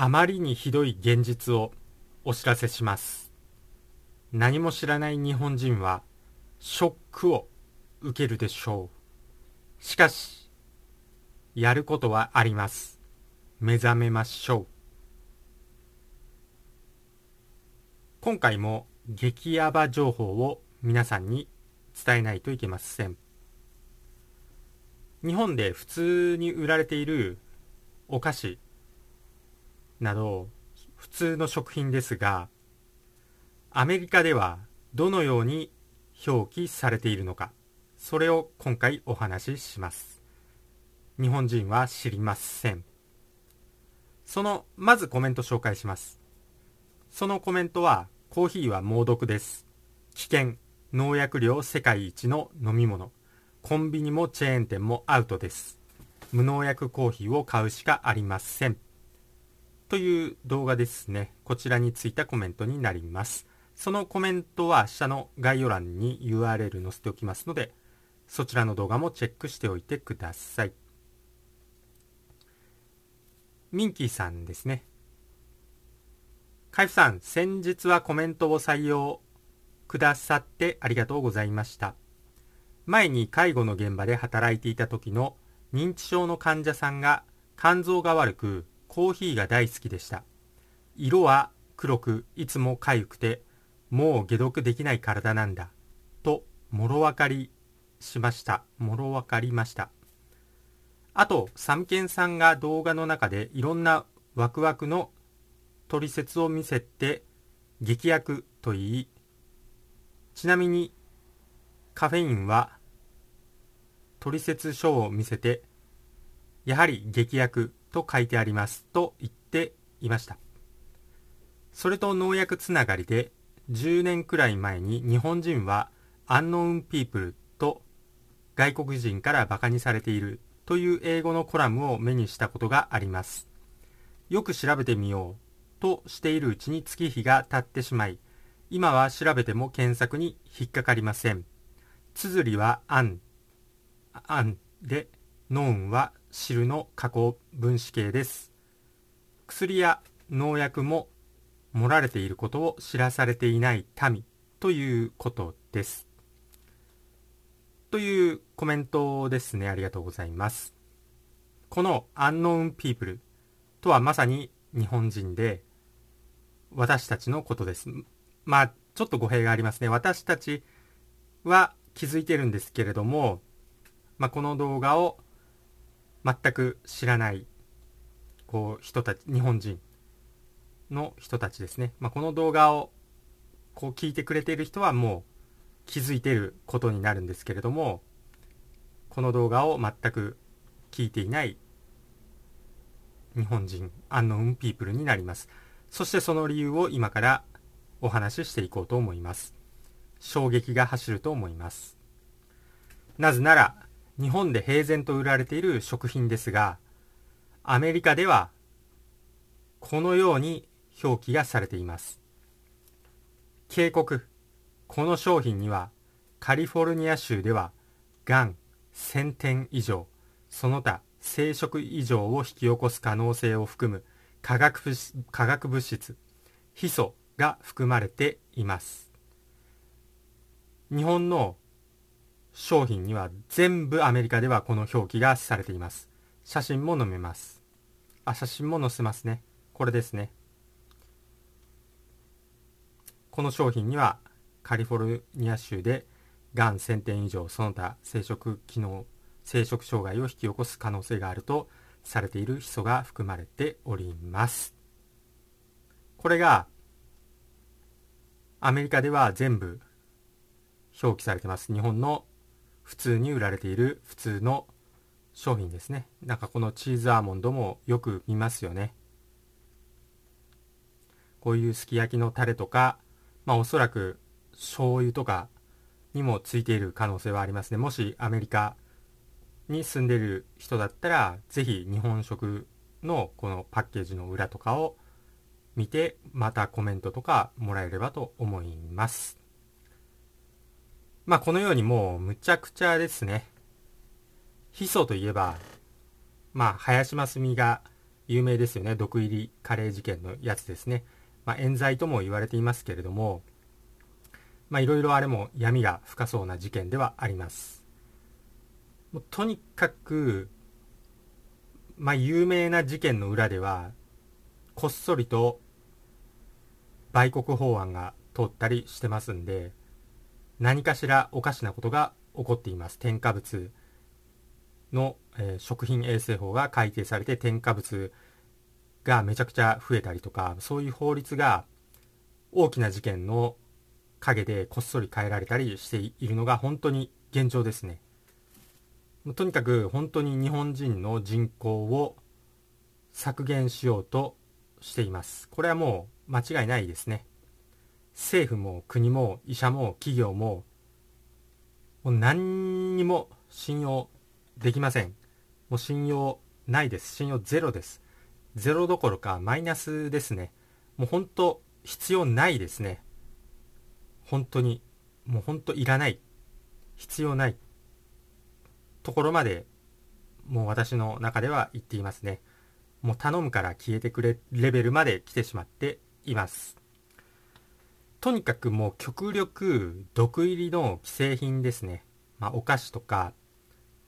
あまりにひどい現実をお知らせします。何も知らない日本人はショックを受けるでしょう。しかしやることはあります。目覚めましょう。今回も激ヤバ情報を皆さんに伝えないといけません。日本で普通に売られているお菓子など普通の食品ですがアメリカではどのように表記されているのかそれを今回お話しします。日本人は知りません。そのまずコメント紹介します。そのコメントはコーヒーは猛毒です。危険農薬量世界一の飲み物。コンビニもチェーン店もアウトです。無農薬コーヒーを買うしかありません。という動画ですね。こちらについたコメントになります。そのコメントは下の概要欄に URL 載せておきますので、そちらの動画もチェックしておいてください。ミンキーさんですね。カイフさん、先日はコメントを採用くださってありがとうございました。前に介護の現場で働いていた時の認知症の患者さんが肝臓が悪くコーヒーが大好きでした。色は黒く、いつも痒くて、もう解毒できない体なんだ。と、もろわかりしました。もろわかりました。あと、サムケンさんが動画の中でいろんなワクワクの取説を見せて、劇薬と言い、ちなみにカフェインは取説書を見せて、やはり劇薬と書いてありますと言っていました。それと農薬つながりで10年くらい前に日本人はアンノウンピープルと外国人から馬鹿にされているという英語のコラムを目にしたことがあります。よく調べてみようとしているうちに月日が経ってしまい、今は調べても検索に引っかかりません。綴りはアン、アンで、ノーンは汁の加工分子系です。薬や農薬も盛られていることを知らされていない民ということです。というコメントですね。ありがとうございます。このアンノーンピープルとはまさに日本人で私たちのことです。まあ、ちょっと語弊がありますね。私たちは気づいてるんですけれども、まあ、この動画を全く知らないこう人たち日本人の人たちですね、まあ、この動画をこう聞いてくれている人はもう気づいていることになるんですけれどもこの動画を全く聞いていない日本人アンノウンピープルになります。そしてその理由を今からお話ししていこうと思います。衝撃が走ると思います。なぜなら日本で平然と売られている食品ですが、アメリカではこのように表記がされています。警告。この商品にはカリフォルニア州ではがん1000点以上、その他生殖異常を引き起こす可能性を含む化学化学物質、ヒ素が含まれています。日本の商品には全部アメリカではこの表記がされています。写真も載めます。あ、写真も載せますね。これですね。この商品にはカリフォルニア州でがん1000点以上その他生殖機能生殖障害を引き起こす可能性があるとされているヒ素が含まれておりますこれがアメリカでは全部表記されてます日本の普通に売られている普通の商品ですね。なんかこのチーズアーモンドもよく見ますよね。こういうすき焼きのタレとかまあおそらく醤油とかにもついている可能性はありますね。もしアメリカに住んでる人だったら是非日本食のこのパッケージの裏とかを見てまたコメントとかもらえればと思います。まあこのようにもうむちゃくちゃですね。ヒ素といえば、まあ林真澄が有名ですよね。毒入りカレー事件のやつですね。まあ、冤罪とも言われていますけれども、まあ、いろいろあれも闇が深そうな事件ではあります。もうとにかく、まあ、有名な事件の裏では、こっそりと売国法案が通ったりしてますんで、何かしらおかしなことが起こっています。添加物の、えー、食品衛生法が改定されて添加物がめちゃくちゃ増えたりとか、そういう法律が大きな事件の陰でこっそり変えられたりしているのが本当に現状ですね。とにかく本当に日本人の人口を削減しようとしています。これはもう間違いないですね。政府も国も医者も企業ももう何にも信用できません。もう信用ないです。信用ゼロです。ゼロどころかマイナスですね。もう本当必要ないですね。本当に、もう本当いらない。必要ない。ところまで、もう私の中では言っていますね。もう頼むから消えてくれレベルまで来てしまっています。とにかくもう極力毒入りの既製品ですね。まあお菓子とか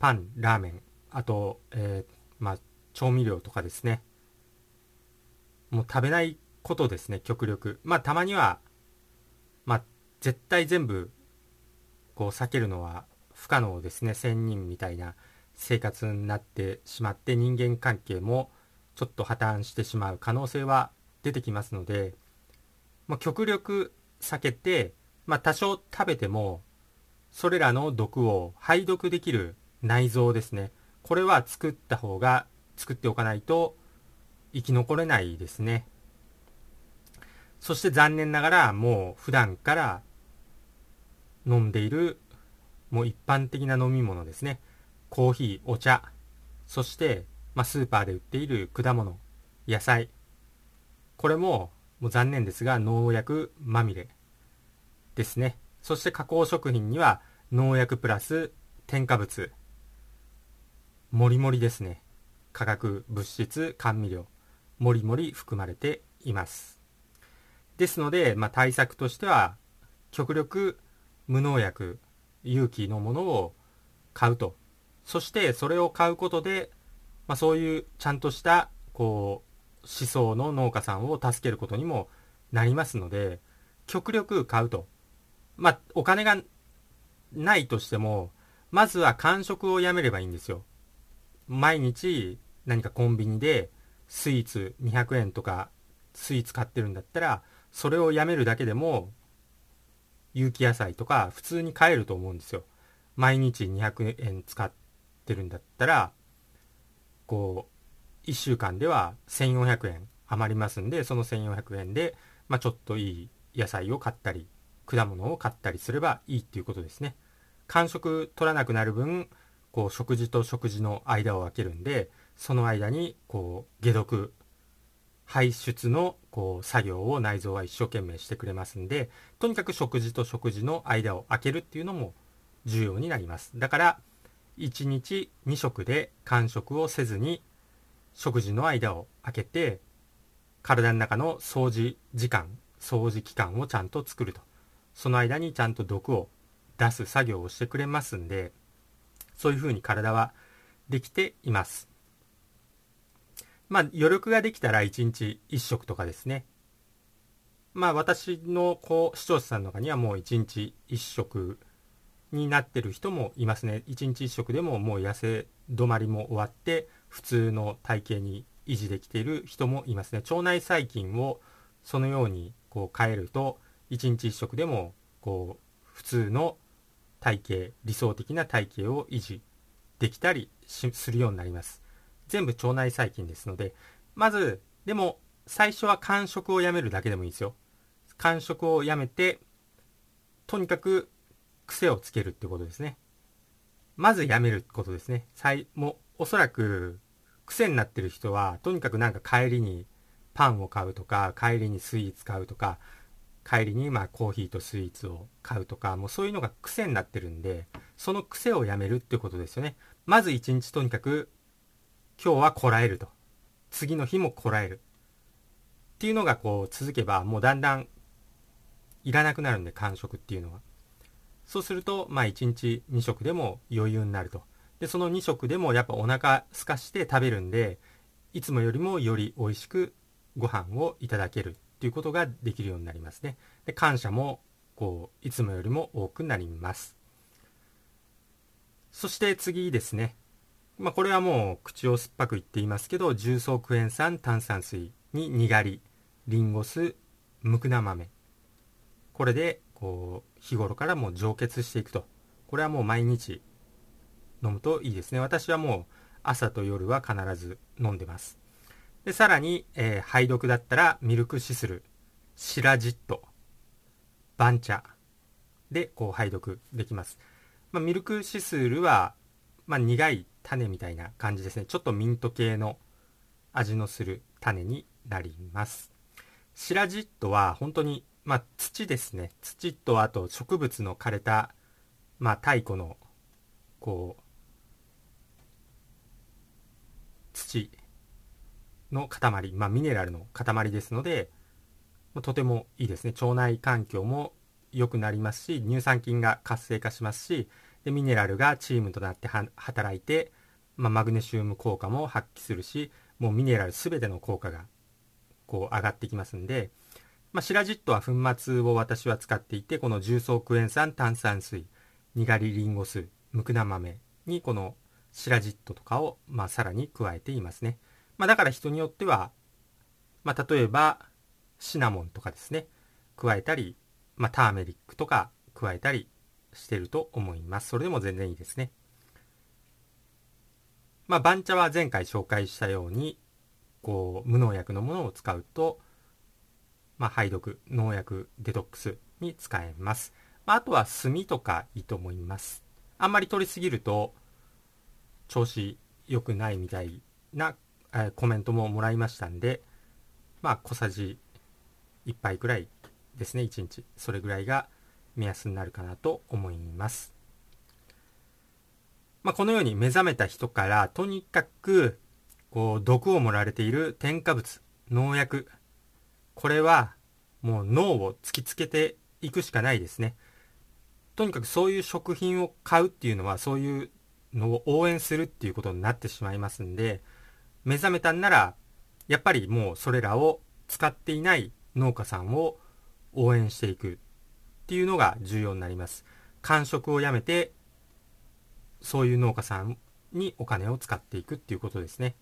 パン、ラーメン、あと、えー、まあ調味料とかですね。もう食べないことですね、極力。まあたまには、まあ絶対全部こう避けるのは不可能ですね。仙人みたいな生活になってしまって人間関係もちょっと破綻してしまう可能性は出てきますので、まあ、極力避けて、まあ、多少食べてもそれらの毒を排毒できる内臓ですね。これは作った方が作っておかないと生き残れないですね。そして残念ながらもう普段から飲んでいるもう一般的な飲み物ですね。コーヒー、お茶、そして、まあ、スーパーで売っている果物、野菜。これも、もう残念ですが、農薬まみれですね。そして加工食品には農薬プラス添加物。もりもりですね。化学物質、甘味料。もりもり含まれています。ですので、まあ、対策としては、極力無農薬、有機のものを買うと。そしてそれを買うことで、まあ、そういうちゃんとしたこう思想の農家さんを助けることにもなりますので、極力買うと。まあ、お金がないとしても、まずは間食をやめればいいんですよ。毎日何かコンビニでスイーツ200円とかスイーツ買ってるんだったら、それをやめるだけでも有機野菜とか普通に買えると思うんですよ。毎日200円使ってるんだったら、こう、1週間では1400円余りますんで、その1400円で、まあ、ちょっといい野菜を買ったり、果物を買ったりすればいいっていうことですね。間食取らなくなる分、こう、食事と食事の間を空けるんで、その間に、こう、解毒排出のこう作業を内臓は一生懸命してくれますんで、とにかく食事と食事の間を空けるっていうのも重要になります。だから、1日2食で間食をせずに、食事の間を空けて、体の中の掃除時間、掃除期間をちゃんと作ると。その間にちゃんと毒を出す作業をしてくれますんで、そういうふうに体はできています。まあ、余力ができたら1日1食とかですね。まあ、私のこう視聴者さんの中にはもう1日1食になってる人もいますね。1日1食でももう痩せ止まりも終わって、普通の体型に維持できている人もいますね。腸内細菌をそのようにこう変えると、1日1食でもこう普通の体型、理想的な体型を維持できたりするようになります。全部腸内細菌ですので、まず、でも、最初は間食をやめるだけでもいいですよ。間食をやめて、とにかく癖をつけるってことですね。まずやめることですね。最、もおそらく、癖になってる人は、とにかくなんか帰りにパンを買うとか、帰りにスイーツ買うとか、帰りにまあコーヒーとスイーツを買うとか、もうそういうのが癖になってるんで、その癖をやめるってことですよね。まず一日とにかく今日はこらえると次の日もこらえるっていうのがこう続けばもうだんだんいらなくなるんで間食っていうのはそうするとまあ1日2食でも余裕になると。でその2食でもやっぱお腹空かして食べるんでいつもよりもより美味しくご飯をいただけるっていうことができるようになりますね。で感謝もこういつもよりも多くなります。そして次ですね。まあ、これはもう口を酸っぱく言っていますけど重曹クエン酸炭酸水ににがりリンゴ酢むくな豆。これでこう日頃からもう浄血していくと。これはもう毎日飲むといいですね。私はもう朝と夜は必ず飲んでます。でさらに、えー、肺毒だったらミルクシスルシラジットバン茶でこう肺毒できます、まあ、ミルクシスルは、まあ、苦い種みたいな感じですね。ちょっとミント系の味のする種になります。シラジットは本当にまあ土ですね。土とあと植物の枯れたまあ太古のこう土の塊まあミネラルの塊ですのでとてもいいですね。腸内環境も良くなりますし乳酸菌が活性化しますしでミネラルがチームとなって働いて、まあ、マグネシウム効果も発揮するしもうミネラル全ての効果がこう上がってきますんで、まあ、シラジットは粉末を私は使っていてこの重曹クエン酸炭酸水にがりリンゴ酢ムクナ豆にこのシラジットとかを、まあ、さらに加えていますね、まあ、だから人によっては、まあ、例えばシナモンとかですね加えたり、まあ、ターメリックとか加えたりしてると思います。それでも全然いいですね。まあ、番茶は前回紹介したように、こう、無農薬のものを使うと、まあ、排毒、農薬、デトックスに使えます。まあ、あとは炭とかいいと思います。あんまり取りすぎると、調子良くないみたいな、えー、コメントももらいましたんで、まあ、小さじ1杯くらいですね、1日。それぐらいが目安になるかなと思います。まあ、このように目覚めた人からとにかくこう毒を盛られている添加物農薬これはもう脳を突きつけていくしかないですねとにかくそういう食品を買うっていうのはそういうのを応援するっていうことになってしまいますんで目覚めたんならやっぱりもうそれらを使っていない農家さんを応援していくっていうのが重要になります。間食をやめて、そういう農家さんにお金を使っていくっていうことですね。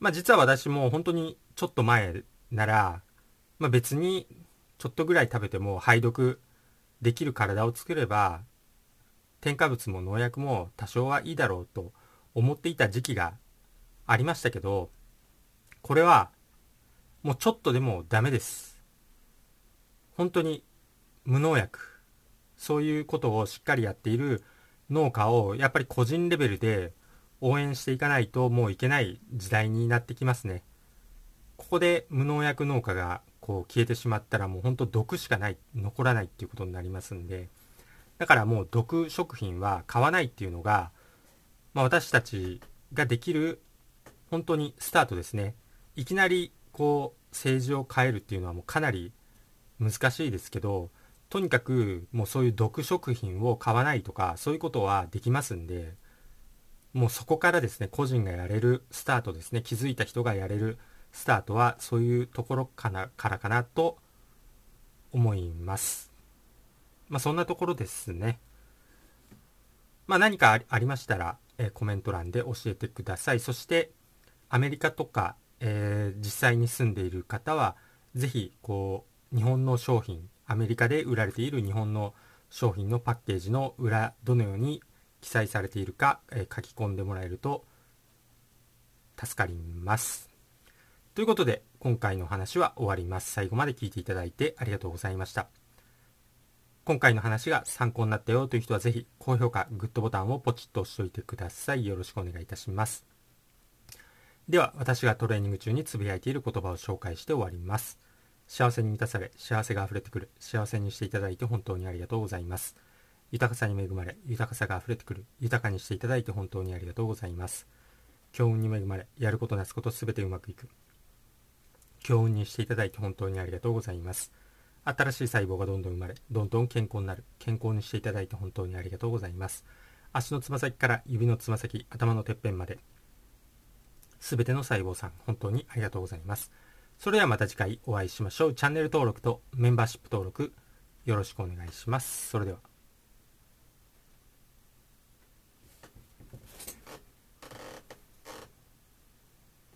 まあ実は私も本当にちょっと前なら、まあ別にちょっとぐらい食べても排毒できる体を作れば、添加物も農薬も多少はいいだろうと思っていた時期がありましたけど、これはもうちょっとでもダメです。本当に無農薬そういうことをしっかりやっている農家をやっぱり個人レベルで応援していかないともういけない時代になってきますね。ここで無農薬農家がこう消えてしまったらもう本当毒しかない残らないっていうことになりますんで。だからもう毒食品は買わないっていうのが、まあ、私たちができる本当にスタートですね。いきなりこう政治を変えるっていうのはもうかなり難しいですけどとにかくもうそういう毒食品を買わないとかそういうことはできますんで。もうそこからですね個人がやれるスタートですね気づいた人がやれるスタートはそういうところかなからかなと思います。まあそんなところですね。まあ何かありましたら、えー、コメント欄で教えてください。そしてアメリカとか、えー、実際に住んでいる方はぜひこう日本の商品アメリカで売られている日本の商品のパッケージの裏どのように記載されているか、えー、書き込んでもらえると助かります。ということで今回の話は終わります。最後まで聞いていただいてありがとうございました。今回の話が参考になったよという人はぜひ高評価グッドボタンをポチッと押しておいてください。よろしくお願いいたします。では私がトレーニング中につぶやいている言葉を紹介して終わります。幸せに満たされ、幸せが溢れてくる、幸せにしていただいて本当にありがとうございます。豊かさに恵まれ、豊かさが溢れてくる、豊かにしていただいて本当にありがとうございます。強運に恵まれ、やることなすことすべてうまくいく。強運にしていただいて本当にありがとうございます。新しい細胞がどんどん生まれ、どんどん健康になる。健康にしていただいて本当にありがとうございます。足のつま先から指のつま先、頭のてっぺんまで、すべての細胞さん、本当にありがとうございます。それではまた次回お会いしましょう。チャンネル登録とメンバーシップ登録よろしくお願いします。それでは。